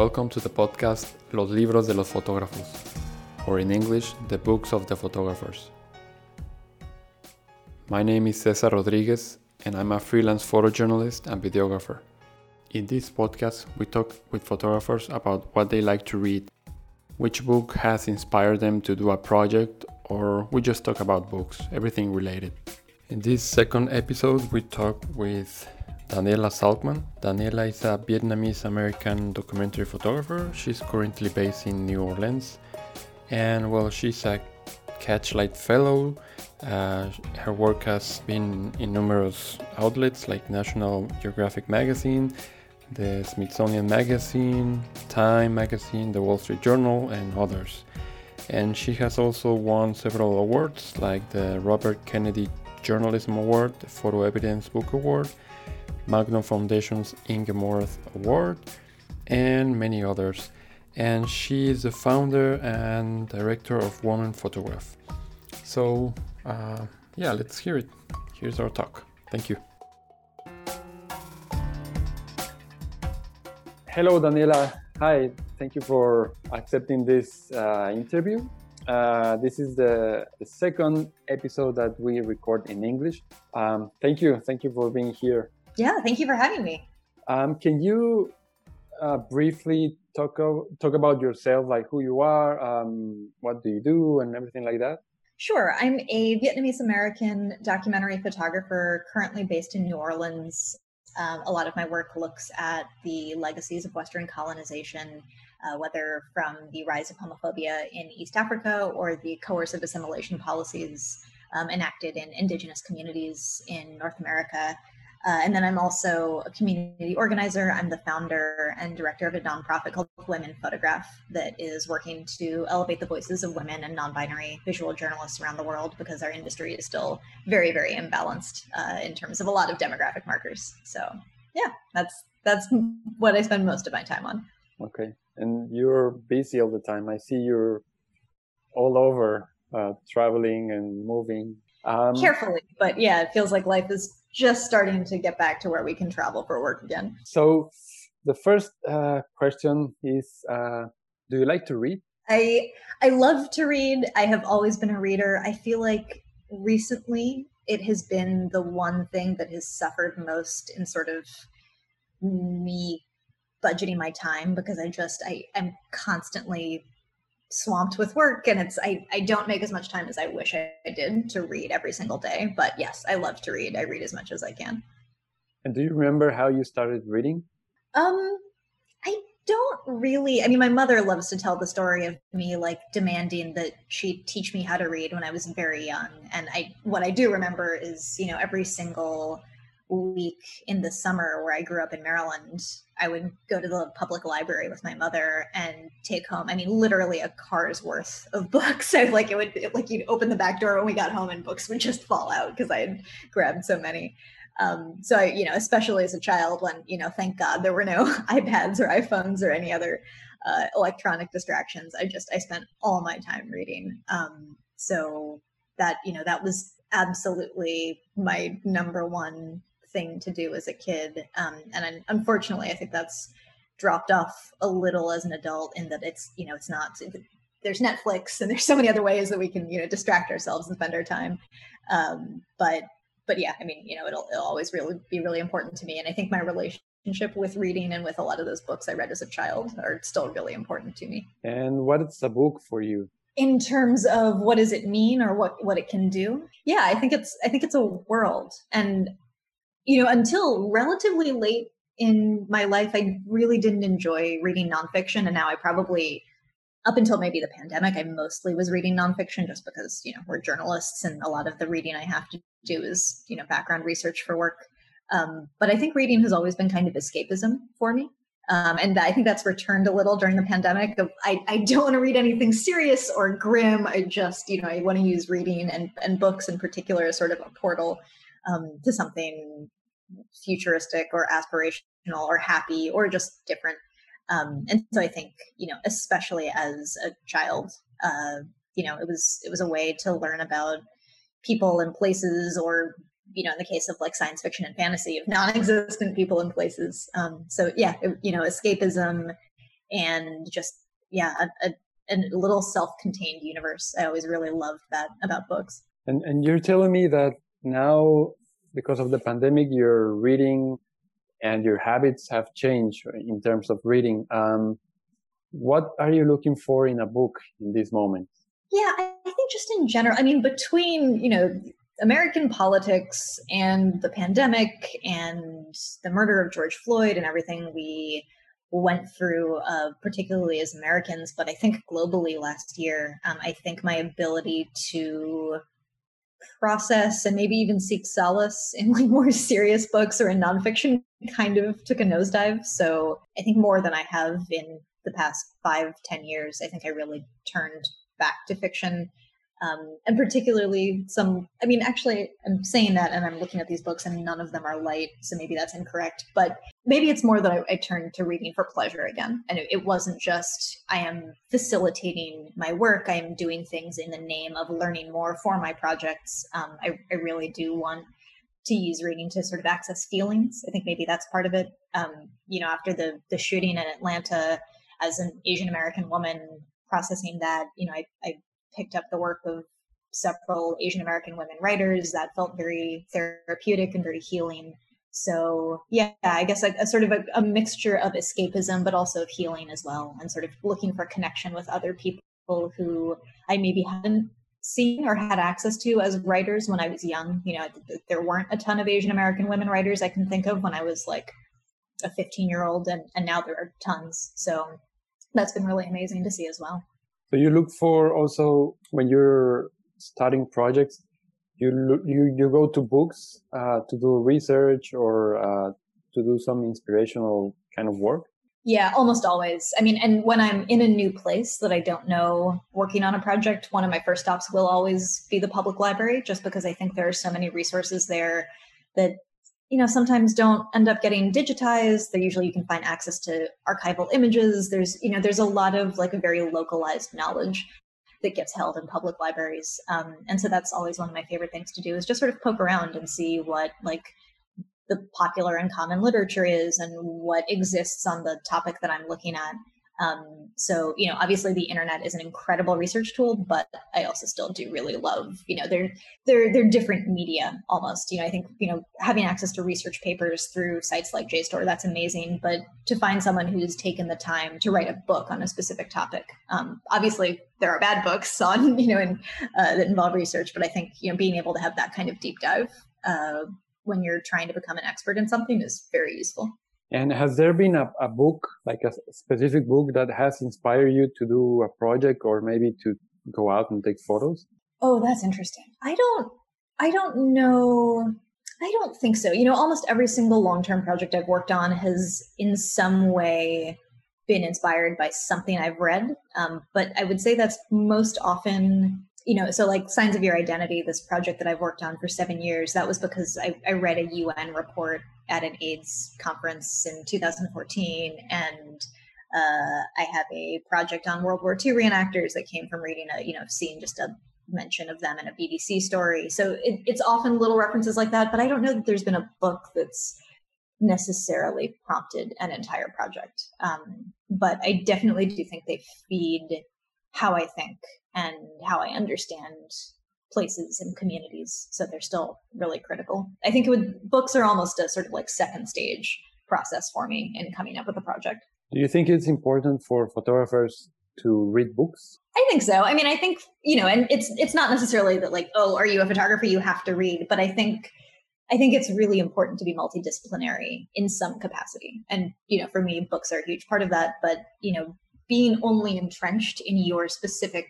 Welcome to the podcast Los Libros de los Fotógrafos, or in English, The Books of the Photographers. My name is Cesar Rodriguez, and I'm a freelance photojournalist and videographer. In this podcast, we talk with photographers about what they like to read, which book has inspired them to do a project, or we just talk about books, everything related. In this second episode, we talk with Daniela Zalcman. Daniela is a Vietnamese American documentary photographer. She's currently based in New Orleans. And well, she's a Catchlight Fellow. Uh, her work has been in numerous outlets like National Geographic Magazine, the Smithsonian Magazine, Time Magazine, the Wall Street Journal, and others. And she has also won several awards like the Robert Kennedy Journalism Award, the Photo Evidence Book Award, Magnum Foundation's Inge Morath Award, and many others. And she is the founder and director of Woman Photograph. So, uh, yeah, let's hear it. Here's our talk. Thank you. Hello, Daniela. Hi, thank you for accepting this uh, interview. Uh, this is the, the, second episode that we record in English. Um, thank you. Thank you for being here. Yeah, thank you for having me. Um, can you uh, briefly talk talk about yourself, like who you are, um, what do you do, and everything like that? Sure. I'm a Vietnamese American documentary photographer currently based in New Orleans. Um, a lot of my work looks at the legacies of Western colonization, uh, whether from the rise of homophobia in East Africa or the coercive assimilation policies um, enacted in indigenous communities in North America. Uh, and then I'm also a community organizer. I'm the founder and director of a nonprofit called Women Photograph that is working to elevate the voices of women and non binary visual journalists around the world because our industry is still very, very imbalanced uh, in terms of a lot of demographic markers. So, yeah, that's that's what I spend most of my time on. Okay. And you're busy all the time. I see you're all over uh, traveling and moving. Um, Carefully, but yeah, it feels like life is just starting to get back to where we can travel for work again. So, the first uh, question is uh, Do you like to read? I I love to read. I have always been a reader. I feel like recently it has been the one thing that has suffered most in sort of me budgeting my time because I just I am constantly swamped with work and it's I, I don't make as much time as I wish I did to read every single day. But yes, I love to read. I read as much as I can. And do you remember how you started reading? Um I don't really I mean my mother loves to tell the story of me like demanding that she teach me how to read when I was very young. And I what I do remember is, you know, every single week in the summer where I grew up in Maryland, I would go to the public library with my mother and take home, I mean, literally a car's worth of books. So like it would like you'd open the back door when we got home and books would just fall out because I had grabbed so many. Um, so I, you know, especially as a child when, you know, thank God there were no iPads or iPhones or any other uh, electronic distractions. I just, I spent all my time reading. Um, so that, you know, that was absolutely my number one thing to do as a kid. Um, and unfortunately, I think that's dropped off a little as an adult in that it's, you know, it's not, there's Netflix and there's so many other ways that we can, you know, distract ourselves and spend our time. Um, but, but yeah, I mean, you know, it'll, it'll always really be really important to me. And I think my relationship with reading and with a lot of those books I read as a child are still really important to me. And what is a book for you? in terms of what does it mean or what what it can do yeah i think it's i think it's a world and you know, until relatively late in my life, I really didn't enjoy reading nonfiction. And now I probably, up until maybe the pandemic, I mostly was reading nonfiction just because, you know, we're journalists and a lot of the reading I have to do is, you know, background research for work. Um, but I think reading has always been kind of escapism for me. Um, and I think that's returned a little during the pandemic. I, I don't want to read anything serious or grim. I just, you know, I want to use reading and, and books in particular as sort of a portal um, to something futuristic or aspirational or happy or just different. Um, and so I think, you know, especially as a child, uh, you know, it was it was a way to learn about people and places, or you know, in the case of like science fiction and fantasy, of non-existent people and places. Um, so yeah, it, you know, escapism and just yeah, a, a, a little self-contained universe. I always really loved that about books. And and you're telling me that now because of the pandemic, your reading and your habits have changed in terms of reading. Um, what are you looking for in a book in this moment? Yeah, I think just in general, I mean, between, you know, American politics and the pandemic and the murder of George Floyd and everything we went through, uh, particularly as Americans, but I think globally last year, um, I think my ability to process and maybe even seek solace in like more serious books or in nonfiction kind of took a nosedive. So I think more than I have in the past five, ten years, I think I really turned back to fiction um, and particularly some i mean actually i'm saying that and i'm looking at these books and none of them are light so maybe that's incorrect but maybe it's more that i, I turned to reading for pleasure again. And it, it, wasn't just i am facilitating my work i am doing things in the name of learning more for my projects. Um, I, I, really do want to use reading to sort of access feelings. I think maybe that's part of it. Um, you know after the the shooting in atlanta as an asian american woman processing that you know I, I picked up the work of several Asian American women writers that felt very therapeutic and very healing. So yeah, I guess like a sort of a, a, mixture of escapism, but also of healing as well, and sort of looking for connection with other people who I maybe hadn't seen or had access to as writers when I was young. You know, there weren't a ton of Asian American women writers I can think of when I was like a 15 year old, and, and now there are tons. So that's been really amazing to see as well. So you look for also when you're starting projects, you you you go to books uh, to do research or uh, to do some inspirational kind of work. Yeah, almost always. I mean, and when I'm in a new place that I don't know, working on a project, one of my first stops will always be the public library, just because I think there are so many resources there that you know sometimes don't end up getting digitized they usually you can find access to archival images there's you know there's a lot of like a very localized knowledge that gets held in public libraries. Um, and so that's always one of my favorite things to do is just sort of poke around and see what like the popular and common literature is and what exists on the topic that i'm looking at um, so, you know, obviously the internet is an incredible research tool, but I also still do really love, you know, they're they're they're different media almost. You know, I think, you know, having access to research papers through sites like JSTOR, that's amazing. But to find someone who's taken the time to write a book on a specific topic, um, obviously there are bad books on, you know, and uh, that involve research, but I think, you know, being able to have that kind of deep dive uh, when you're trying to become an expert in something is very useful. And has there been a, a book, like a specific book that has inspired you to do a project or maybe to go out and take photos? Oh, that's interesting. I don't, I don't know. I don't think so. You know, almost every single long term project I've worked on has in some way been inspired by something I've read. Um, but I would say that's most often you know, so like Signs of Your Identity, this project that I've worked on for seven years, that was because I, I read a UN report at an AIDS conference in 2014. And uh, I have a project on World War II reenactors that came from reading a, you know, seeing just a mention of them in a BBC story. So it, it's often little references like that, but I don't know that there's been a book that's necessarily prompted an entire project. Um, but I definitely do think they feed how I think and how I understand places and communities. So they're still really critical. I think it would books are almost a sort of like second stage process for me in coming up with a project. Do you think it's important for photographers to read books? I think so. I mean, I think, you know, and it's it's not necessarily that like, oh, are you a photographer you have to read, but I think I think it's really important to be multidisciplinary in some capacity. And, you know, for me, books are a huge part of that, but, you know, being only entrenched in your specific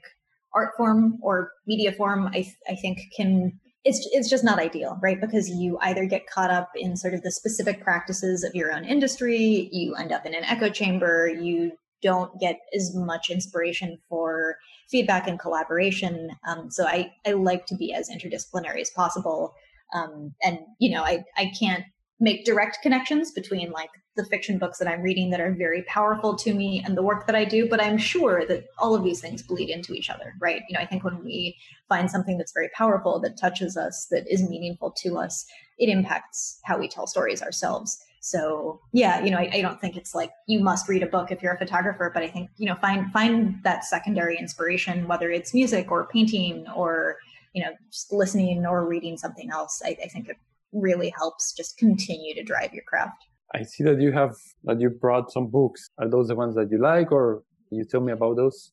art form or media form, I, I think can it's it's just not ideal, right? Because you either get caught up in sort of the specific practices of your own industry, you end up in an echo chamber, you don't get as much inspiration for feedback and collaboration. Um, so I I like to be as interdisciplinary as possible. Um, and you know, I I can't make direct connections between like the fiction books that I'm reading that are very powerful to me and the work that I do, but I'm sure that all of these things bleed into each other, right? You know, I think when we find something that's very powerful, that touches us, that is meaningful to us, it impacts how we tell stories ourselves. So yeah, you know, I, I, don't think it's like you must read a book if you're a photographer, but I think you know find find that secondary inspiration, whether it's music or painting or you know just listening or reading something else. I, I think it really helps just continue to drive your craft. I see that you have that you brought some books. Are those the ones that you like, or can you tell me about those?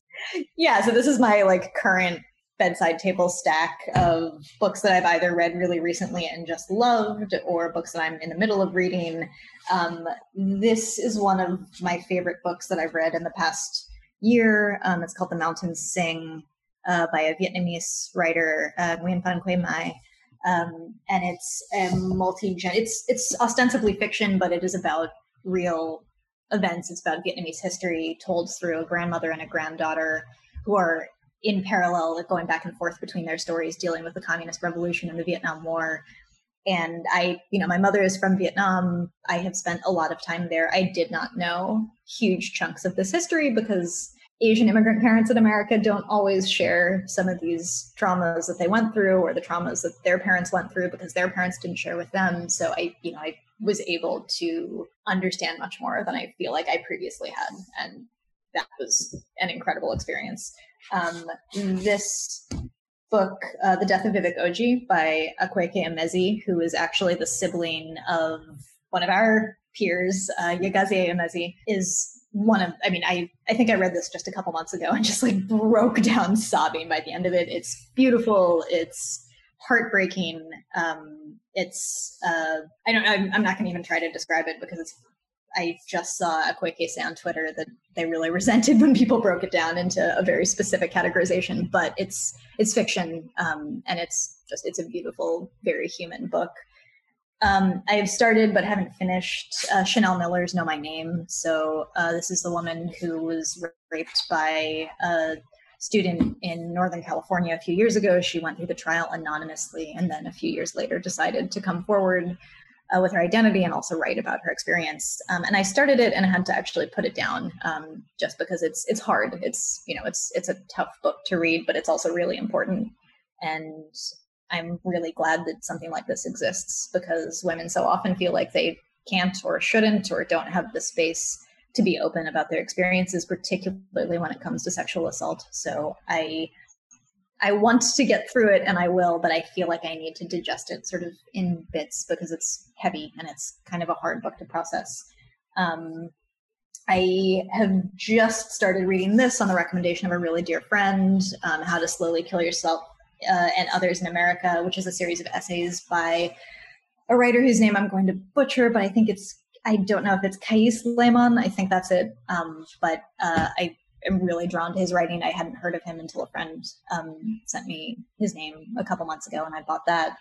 Yeah, so this is my like current bedside table stack of books that I've either read really recently and just loved, or books that I'm in the middle of reading. Um, this is one of my favorite books that I've read in the past year. Um, it's called The Mountains Sing uh, by a Vietnamese writer, uh, Nguyen Phan Que Mai. Um, and it's a multi-gen. it's it's ostensibly fiction, but it is about real events. It's about Vietnamese history told through a grandmother and a granddaughter who are in parallel, like going back and forth between their stories, dealing with the communist revolution and the Vietnam War. And I, you know, my mother is from Vietnam. I have spent a lot of time there. I did not know huge chunks of this history because Asian immigrant parents in America don't always share some of these traumas that they went through or the traumas that their parents went through because their parents didn't share with them. So I, you know, I was able to understand much more than I feel like I previously had. And that was an incredible experience. Um, this book, uh, The Death of Vivek Oji by Akwaeke Emezi, who is actually the sibling of one of our peers, uh, Yagazie Emezi, is one of i mean i i think i read this just a couple months ago and just like broke down sobbing by the end of it it's beautiful it's heartbreaking um it's uh i don't i'm, I'm not going to even try to describe it because it's I just saw a quick essay on Twitter that they really resented when people broke it down into a very specific categorization. But it's it's fiction, um, and it's just it's a beautiful, very human book. Um, I have started but haven't finished uh, Chanel Miller's Know My Name. So uh, this is the woman who was raped by a student in Northern California a few years ago. She went through the trial anonymously, and then a few years later decided to come forward uh, with her identity and also write about her experience. Um, and I started it and I had to actually put it down um, just because it's it's hard. It's you know it's it's a tough book to read, but it's also really important. And I'm really glad that something like this exists because women so often feel like they can't or shouldn't or don't have the space to be open about their experiences, particularly when it comes to sexual assault. So I I want to get through it and I will, but I feel like I need to digest it sort of in bits because it's heavy and it's kind of a hard book to process. Um, I have just started reading this on the recommendation of a really dear friend, um, How to Slowly Kill Yourself uh, and Others in America, which is a series of essays by a writer whose name I'm going to butcher, but I think it's, I don't know if it's Kiese Laymon. I think that's it. Um, but uh, I am really drawn to his writing. I hadn't heard of him until a friend um, sent me his name a couple months ago, and I bought that.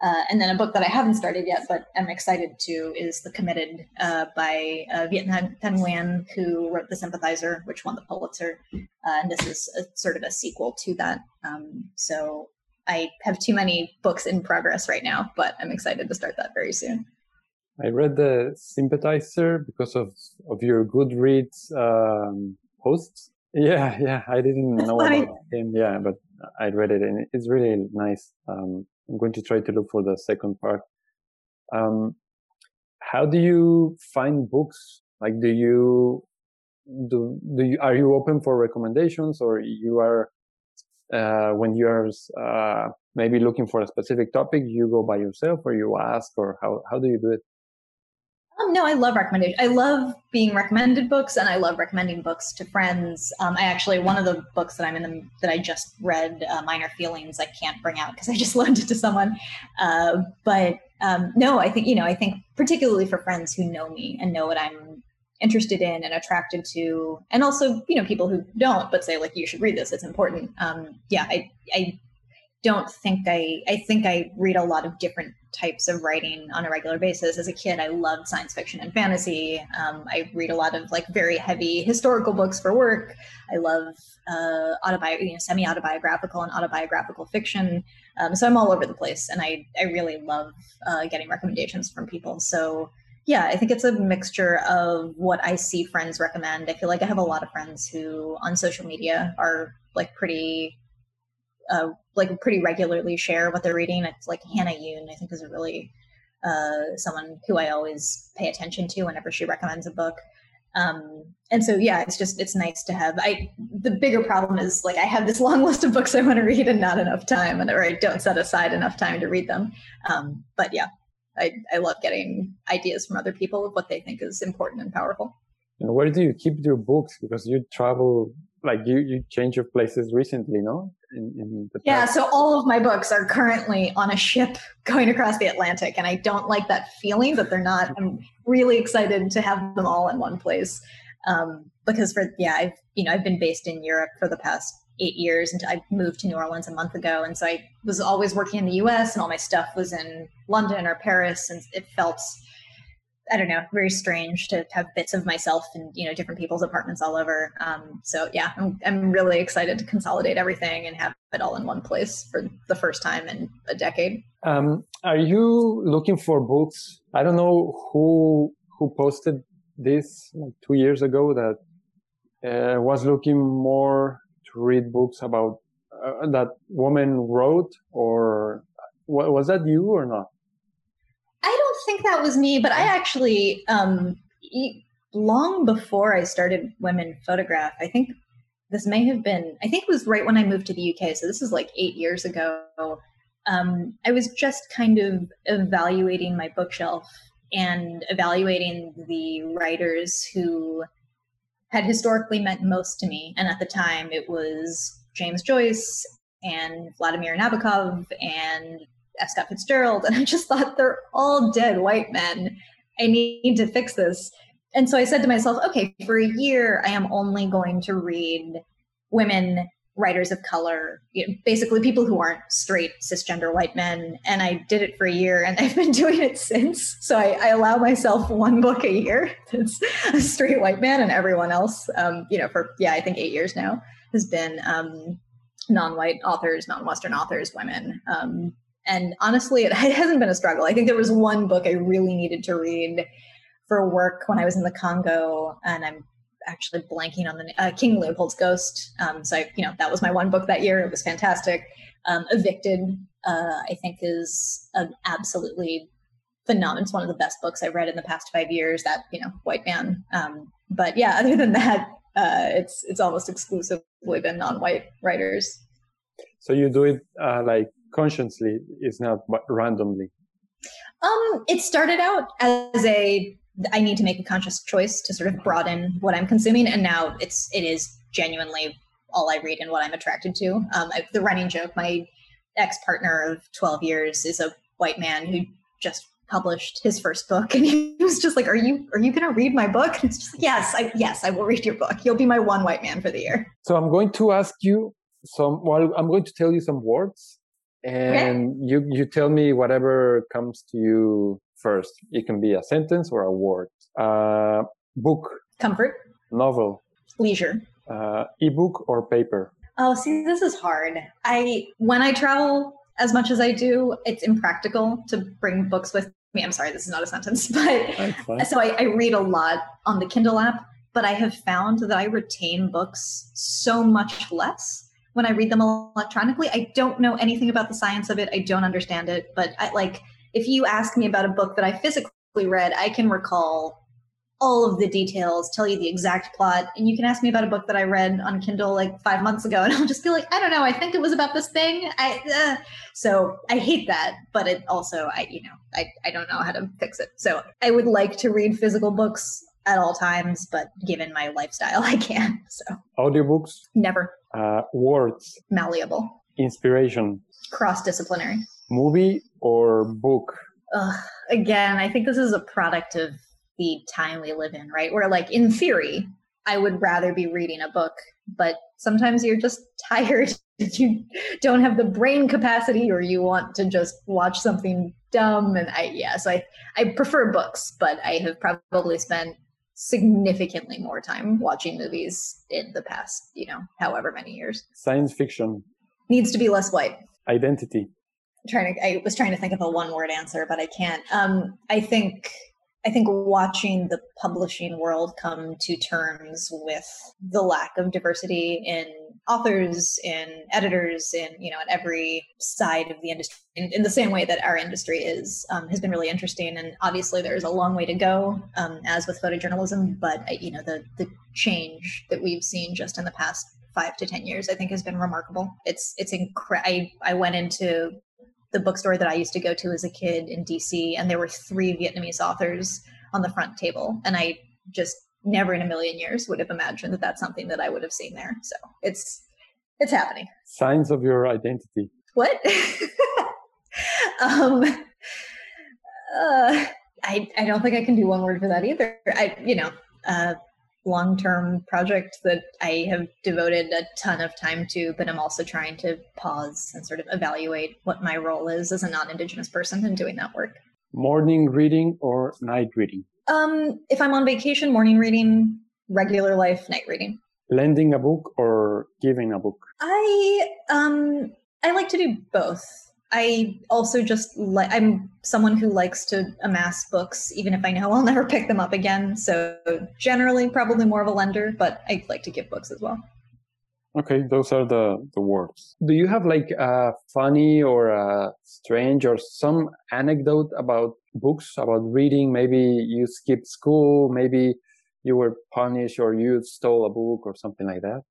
Uh, and then a book that I haven't started yet, but I'm excited to, is The Committed uh, by uh, Viet Thanh Nguyen, who wrote The Sympathizer, which won the Pulitzer. Uh, and this is a, sort of a sequel to that. Um, so I have too many books in progress right now, but I'm excited to start that very soon. I read The Sympathizer because of, of your Goodreads um, posts. Yeah, yeah, I didn't know about him. Yeah, but I read it and it's really nice. Um, I'm going to try to look for the second part. Um, how do you find books? Like, do you do do you are you open for recommendations, or you are uh, when you are uh, maybe looking for a specific topic, you go by yourself, or you ask, or how how do you do it? Um, no, I love recommendation. I love being recommended books, and I love recommending books to friends. Um, I actually one of the books that I'm in the that I just read, uh, Minor Feelings, I can't bring out because I just loaned it to someone. Uh, but um, no, I think you know, I think particularly for friends who know me and know what I'm interested in and attracted to, and also you know people who don't, but say like you should read this, it's important. Um, yeah, I I don't think I I think I read a lot of different types of writing on a regular basis. As a kid, I loved science fiction and fantasy. Um, I read a lot of like very heavy historical books for work. I love uh, autobi- you know, semi-autobiographical and autobiographical fiction. Um, so I'm all over the place, and I I really love uh, getting recommendations from people. So yeah, I think it's a mixture of what I see friends recommend. I feel like I have a lot of friends who on social media are like pretty uh, like pretty regularly share what they're reading. It's like Hannah Yoon, I think, is a really uh, someone who I always pay attention to whenever she recommends a book. Um, and so, yeah, it's just it's nice to have. I the bigger problem is like I have this long list of books I want to read and not enough time, and or I don't set aside enough time to read them. Um, but yeah, I I love getting ideas from other people of what they think is important and powerful. And where do you keep your books? Because you travel, like you you change your places recently, no? In, in yeah, so all of my books are currently on a ship going across the Atlantic, and I don't like that feeling that they're not. I'm really excited to have them all in one place um, because for yeah, I've you know I've been based in Europe for the past eight years, and I moved to New Orleans a month ago, and so I was always working in the U.S. and all my stuff was in London or Paris, and it felt I don't know, very strange to have bits of myself in you know different people's apartments all over. Um, so yeah, I'm I'm really excited to consolidate everything and have it all in one place for the first time in a decade. Um, are you looking for books? I don't know who who posted this like two years ago that uh, was looking more to read books about uh, that woman wrote, or was that you or not? Think that was me, but I actually, um, long before I started Women Photograph, I think this may have been, I think it was right when I moved to the UK. So this is like eight years ago. Um, I was just kind of evaluating my bookshelf and evaluating the writers who had historically meant most to me. And at the time, it was James Joyce and Vladimir Nabokov and F. Scott Fitzgerald. And I just thought they're all dead white men. I need to fix this. And so I said to myself, okay, for a year, I am only going to read women writers of color, you know, basically people who aren't straight cisgender white men. And I did it for a year and I've been doing it since. So I, I allow myself one book a year that's a straight white man and everyone else, um, you know, for, yeah, I think eight years now has been um, non-white authors, non-Western authors, women. Um, and honestly, it hasn't been a struggle. I think there was one book I really needed to read for work when I was in the Congo, and I'm actually blanking on the uh, King Leopold's Ghost. Um, so I, you know that was my one book that year. It was fantastic. Um, Evicted, uh, I think, is an absolutely phenomenal. It's one of the best books I've read in the past five years. That you know, white man. Um, but yeah, other than that, uh, it's it's almost exclusively been non-white writers. So you do it uh, like consciously is not randomly? Um it started out as a i need to make a conscious choice to sort of broaden what i'm consuming and now it's it is genuinely all i read and what i'm attracted to. Um I, the running joke my ex-partner of 12 years is a white man who just published his first book and he was just like are you are you going to read my book? And it's just like yes i yes i will read your book. You'll be my one white man for the year. So i'm going to ask you some well i'm going to tell you some words and okay. you you tell me whatever comes to you first. It can be a sentence or a word. Uh, book. Comfort. Novel. Leisure. Uh, ebook or paper. Oh, see, this is hard. I when I travel as much as I do, it's impractical to bring books with me. I'm sorry, this is not a sentence, but so I, I read a lot on the Kindle app. But I have found that I retain books so much less when I read them electronically. I don't know anything about the science of it. I don't understand it. But I, like, if you ask me about a book that I physically read, I can recall all of the details, tell you the exact plot, and you can ask me about a book that I read on Kindle like five months ago, and I'll just be like, I don't know, I think it was about this thing. I uh. so I hate that, but it also I you know I I don't know how to fix it. So I would like to read physical books at all times, but given my lifestyle, I can't. So audiobooks? Never. Uh, words? Malleable. Inspiration? Cross disciplinary. Movie or book? Ugh, again, I think this is a product of the time we live in, right? Where, like, in theory, I would rather be reading a book, but sometimes you're just tired. you don't have the brain capacity, or you want to just watch something dumb. And I, yeah, so I, I prefer books, but I have probably spent significantly more time watching movies in the past, you know, however many years. Science fiction needs to be less white. Identity. I'm trying to I was trying to think of a one word answer, but I can't. Um, I think I think watching the publishing world come to terms with the lack of diversity in authors and editors and you know at every side of the industry in, in the same way that our industry is um, has been really interesting. And obviously there's a long way to go um, as with photojournalism but uh, you know the the change that we've seen just in the past five to ten years i think has been remarkable. It's it's incredible I, I went into the bookstore that i used to go to as a kid in dc and there were three vietnamese authors on the front table and i just never in a million years would have imagined that that's something that I would have seen there. So it's it's happening. Signs of your identity. What? um, uh, I I don't think I can do one word for that either. I you know uh, long term project that I have devoted a ton of time to, but I'm also trying to pause and sort of evaluate what my role is as a non Indigenous person in doing that work. Morning reading or night reading? Um, if I'm on vacation, morning reading, regular life, night reading. Lending a book or giving a book? I um I like to do both. I also just like I'm someone who likes to amass books, even if I know I'll never pick them up again. So generally, probably more of a lender, but I like to give books as well. Okay, those are the the words. Do you have like a funny or a strange or some anecdote about books about reading? Maybe you skipped school, maybe you were punished or you stole a book or something like that.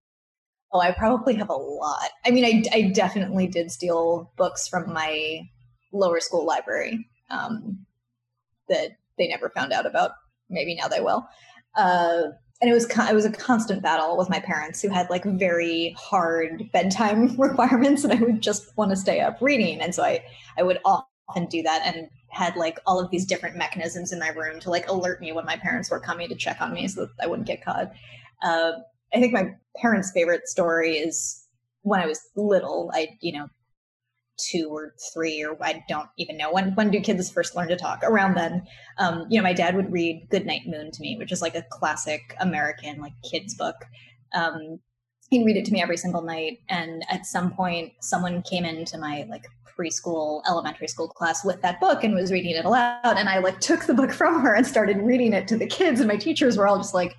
Oh, I probably have a lot. I mean, I, I definitely did steal books from my lower school library um, that they never found out about. Maybe now they will. Uh, and it was it was a constant battle with my parents who had like very hard bedtime requirements, and I would just want to stay up reading, and so I I would often do that and had like all of these different mechanisms in my room to like alert me when my parents were coming to check on me so that I wouldn't get caught. Uh, I think my parents' favorite story is when I was little. I you know two or three or I don't even know when when do kids first learn to talk around then. Um, you know my dad would read Goodnight Moon to me which is like a classic American like kids book. Um, he'd read it to me every single night and at some point someone came into my like preschool elementary school class with that book and was reading it aloud and I like took the book from her and started reading it to the kids and my teachers were all just like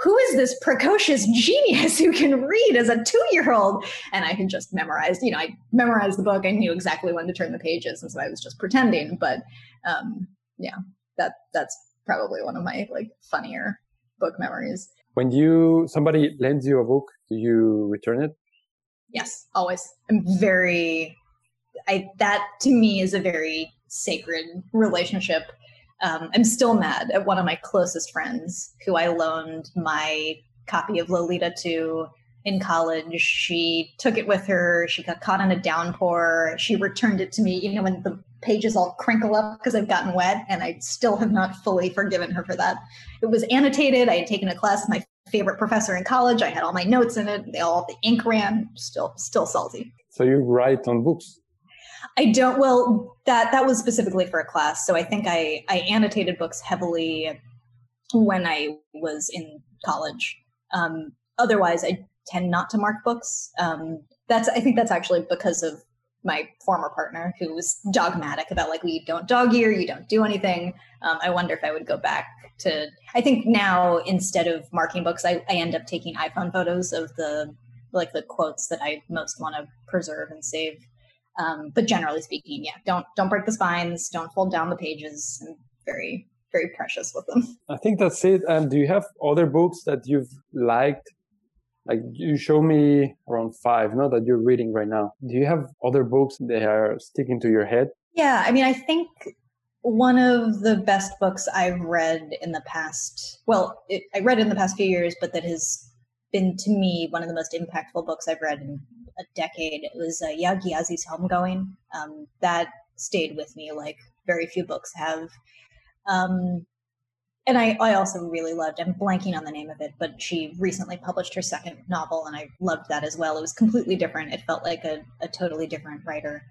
who is this precocious genius who can read as a two year old? And I can just memorize, you know, I memorized the book. I knew exactly when to turn the pages. And so I was just pretending. But um, yeah, that that's probably one of my like funnier book memories. When you somebody lends you a book, do you return it? Yes, always. I'm very I that to me is a very sacred relationship um, I'm still mad at one of my closest friends who I loaned my copy of Lolita to in college. She took it with her. She got caught in a downpour. She returned it to me, you know, when the pages all crinkle up because they've gotten wet, and I still have not fully forgiven her for that. It was annotated. I had taken a class with my favorite professor in college. I had all my notes in it. They all the ink ran. Still, still salty. So you write on books. I don't. Well, that that was specifically for a class, so I think I I annotated books heavily when I was in college. Um, otherwise, I tend not to mark books. Um, that's I think that's actually because of my former partner who was dogmatic about like we don't dog ear, you don't do anything. Um, I wonder if I would go back to. I think now instead of marking books, I, I end up taking iPhone photos of the like the quotes that I most want to preserve and save. Um, but generally speaking, yeah, don't don't break the spines, don't fold down the pages. I'm very very precious with them. I think that's it. And do you have other books that you've liked? Like you show me around five, no, that you're reading right now. Do you have other books that are sticking to your head? Yeah, I mean, I think one of the best books I've read in the past, well, it, I read in the past few years, but that has been to me one of the most impactful books I've read in a decade. It was uh, Yaa Gyasi's Homegoing. Um, that stayed with me like very few books have. Um, and I, I also really loved, I'm blanking on the name of it, but she recently published her second novel, and I loved that as well. It was completely different. It felt like a, a totally different writer.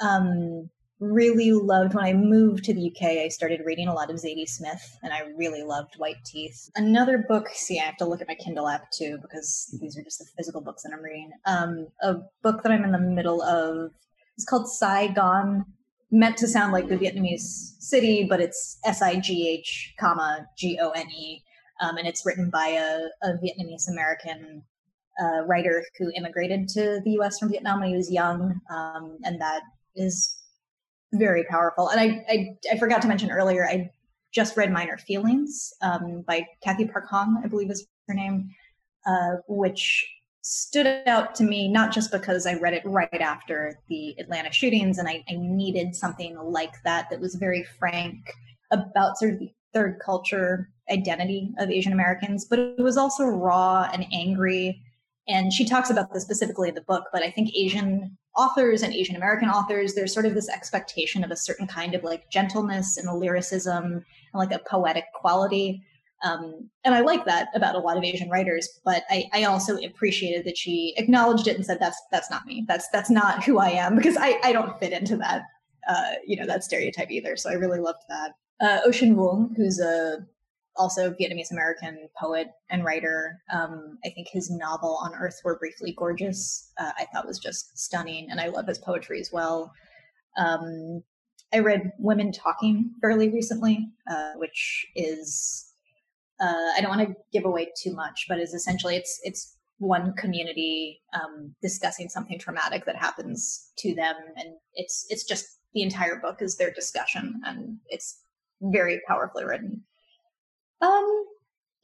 Um, really loved when I moved to the UK. I started reading a lot of Zadie Smith, and I really loved White Teeth. Another book. See, I have to look at my Kindle app too because these are just the physical books that I'm reading. Um, a book that I'm in the middle of. It's called Saigon. Meant to sound like the Vietnamese city, but it's S I G H, comma G O N E, um, and it's written by a, a Vietnamese American a writer who immigrated to the U.S. from Vietnam when he was young, um, and that is very powerful. And I, I, I forgot to mention earlier, I just read Minor Feelings um, by Cathy Park Hong, I believe is her name, uh, which stood out to me not just because I read it right after the Atlanta shootings and I, I needed something like that that was very frank about sort of the third culture identity of Asian Americans, but it was also raw and angry. And she talks about this specifically in the book, but I think Asian authors and Asian American authors, there's sort of this expectation of a certain kind of like gentleness and a lyricism and like a poetic quality. Um, and I like that about a lot of Asian writers, but I, I, also appreciated that she acknowledged it and said, that's, that's not me. That's, that's not who I am because I, I don't fit into that, uh, you know, that stereotype either. So I really loved that. Uh, Ocean Vuong, who's a also Vietnamese American poet and writer. Um, I think his novel On Earth We're Briefly Gorgeous, uh, I thought was just stunning, and I love his poetry as well. Um, I read Women Talking fairly recently, uh, which is uh, I don't want to give away too much, but is essentially it's it's one community um, discussing something traumatic that happens to them, and it's it's just the entire book is their discussion, and it's very powerfully written. Um,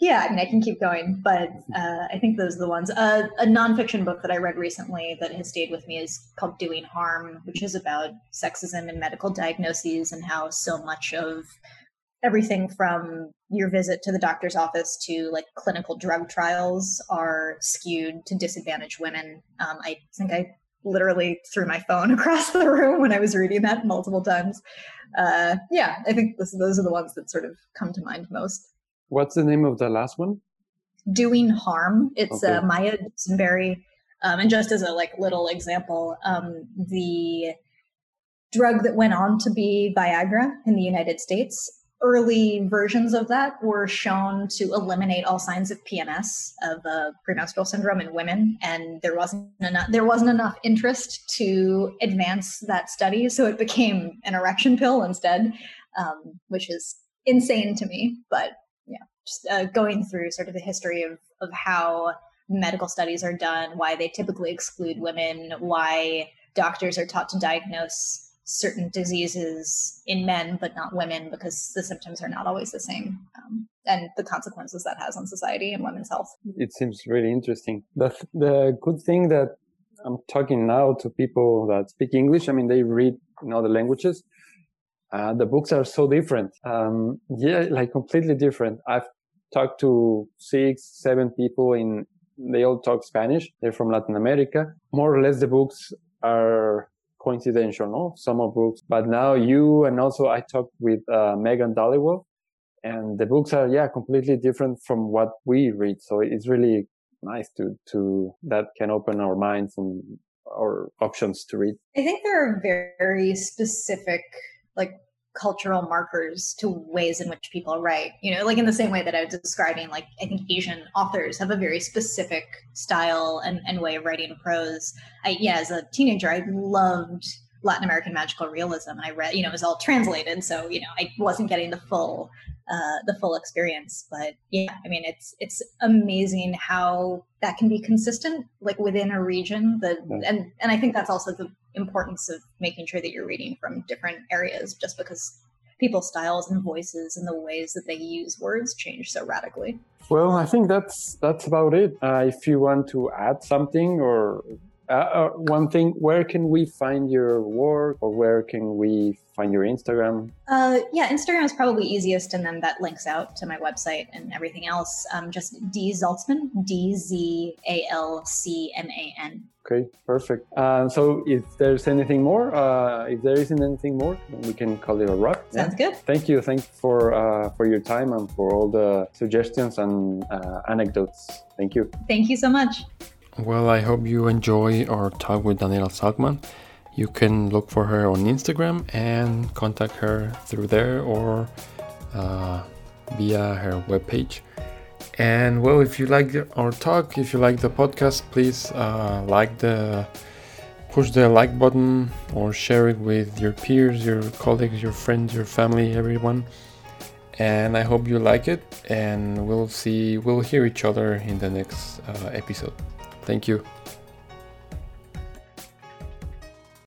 yeah, I mean, I can keep going, but uh, I think those are the ones. Uh, a nonfiction book that I read recently that has stayed with me is called Doing Harm, which is about sexism and medical diagnoses and how so much of everything from your visit to the doctor's office to like clinical drug trials are skewed to disadvantage women. Um, I think I literally threw my phone across the room when I was reading that multiple times. Uh, yeah, I think this, those are the ones that sort of come to mind most. What's the name of the last one? Doing Harm. It's uh, okay. uh, Maya Dusenbery. Um, and just as a like little example, um, the drug that went on to be Viagra in the United States, early versions of that were shown to eliminate all signs of PMS, of uh, premenstrual syndrome in women, and there wasn't enough. There wasn't enough interest to advance that study, so it became an erection pill instead, um, which is insane to me. But just uh, going through sort of the history of, of how medical studies are done, why they typically exclude women, why doctors are taught to diagnose certain diseases in men but not women because the symptoms are not always the same um, and the consequences that has on society and women's health it seems really interesting the, the good thing that i'm talking now to people that speak english i mean they read in other languages uh, the books are so different. Um, yeah, like completely different. I've talked to six, seven people in, they all talk Spanish. They're from Latin America. More or less the books are coincidental, no? Some of books. But now you and also I talked with uh, Megan Dhaliwal and the books are, yeah, completely different from what we read. So it's really nice to, to, that can open our minds and our options to read. I think there are very specific like cultural markers to ways in which people write you know like in the same way that i was describing like i think asian authors have a very specific style and, and way of writing prose. I yeah as a teenager i loved latin american magical realism and i read you know it was all translated so you know i wasn't getting the full uh, the full experience but yeah i mean it's it's amazing how that can be consistent like within a region that and and i think that's also the importance of making sure that you're reading from different areas just because people's styles and voices and the ways that they use words change so radically. Well, I think that's that's about it. Uh, if you want to add something or uh, uh, one thing, where can we find your work or where can we find your Instagram? Uh, yeah, Instagram is probably easiest, and then that links out to my website and everything else. Um, just D Zalcman, D Z A L C M A N. Okay, perfect. Uh, so if there's anything more, uh, if there isn't anything more, we can call it a wrap. Sounds yeah? good. Thank you. Thanks for uh, for your time and for all the suggestions and uh, anecdotes. Thank you. Thank you so much. Well, I hope you enjoy our talk with Daniela Zalcman. You can look for her on Instagram and contact her through there or uh, via her webpage. And well, if you like our talk, if you like the podcast, please uh, like the push the like button or share it with your peers, your colleagues, your friends, your family, everyone. And I hope you like it. And we'll see, we'll hear each other in the next uh, episode. Thank you.